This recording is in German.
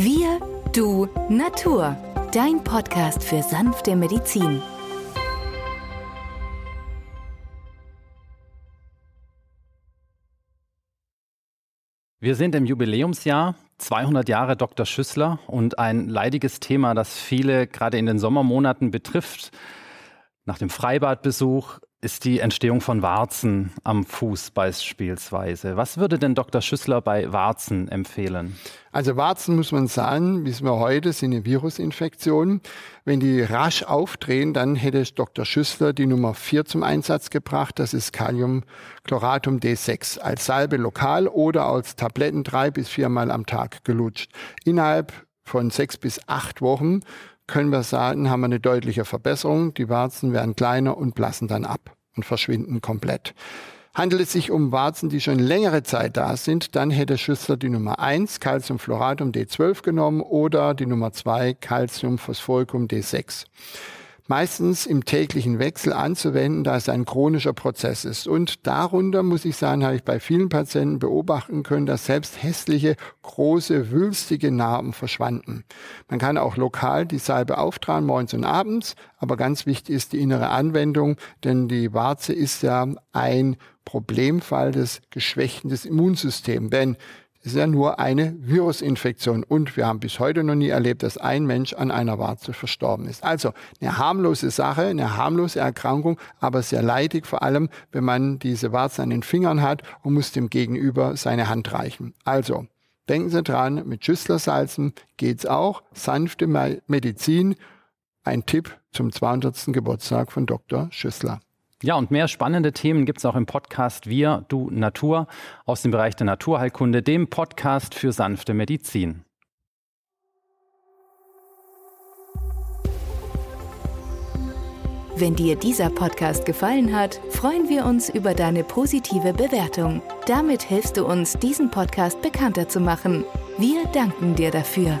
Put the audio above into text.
Wir, du, Natur. Dein Podcast für sanfte Medizin. Wir sind im Jubiläumsjahr 200 Jahre Dr. Schüssler und ein leidiges Thema, das viele gerade in den Sommermonaten betrifft. Nach dem Freibadbesuch ist die Entstehung von Warzen am Fuß beispielsweise. Was würde denn Dr. Schüssler bei Warzen empfehlen? Also Warzen muss man sagen, wissen wir heute, sind eine Virusinfektion. Wenn die rasch aufdrehen, dann hätte Dr. Schüssler die Nummer 4 zum Einsatz gebracht. Das ist Kaliumchloratum D6 als Salbe lokal oder als Tabletten drei bis viermal am Tag gelutscht. Innerhalb von sechs bis acht Wochen können wir sagen, haben wir eine deutliche Verbesserung. Die Warzen werden kleiner und blassen dann ab und verschwinden komplett. Handelt es sich um Warzen, die schon längere Zeit da sind, dann hätte Schüssler die Nummer 1 Calciumfluoratum D12 genommen oder die Nummer 2 Calciumphosphoricum D6 meistens im täglichen Wechsel anzuwenden, da es ein chronischer Prozess ist. Und darunter, muss ich sagen, habe ich bei vielen Patienten beobachten können, dass selbst hässliche, große, wülstige Narben verschwanden. Man kann auch lokal die Salbe auftragen, morgens und abends, aber ganz wichtig ist die innere Anwendung, denn die Warze ist ja ein Problemfall des geschwächten des Immunsystems. Wenn ist ja nur eine Virusinfektion. Und wir haben bis heute noch nie erlebt, dass ein Mensch an einer Warze verstorben ist. Also eine harmlose Sache, eine harmlose Erkrankung, aber sehr leidig, vor allem wenn man diese Warze an den Fingern hat und muss dem Gegenüber seine Hand reichen. Also denken Sie dran, mit Schüsslersalzen geht's auch. Sanfte Medizin. Ein Tipp zum 200. Geburtstag von Dr. Schüssler. Ja, und mehr spannende Themen gibt es auch im Podcast Wir, Du, Natur aus dem Bereich der Naturheilkunde, dem Podcast für sanfte Medizin. Wenn dir dieser Podcast gefallen hat, freuen wir uns über deine positive Bewertung. Damit hilfst du uns, diesen Podcast bekannter zu machen. Wir danken dir dafür.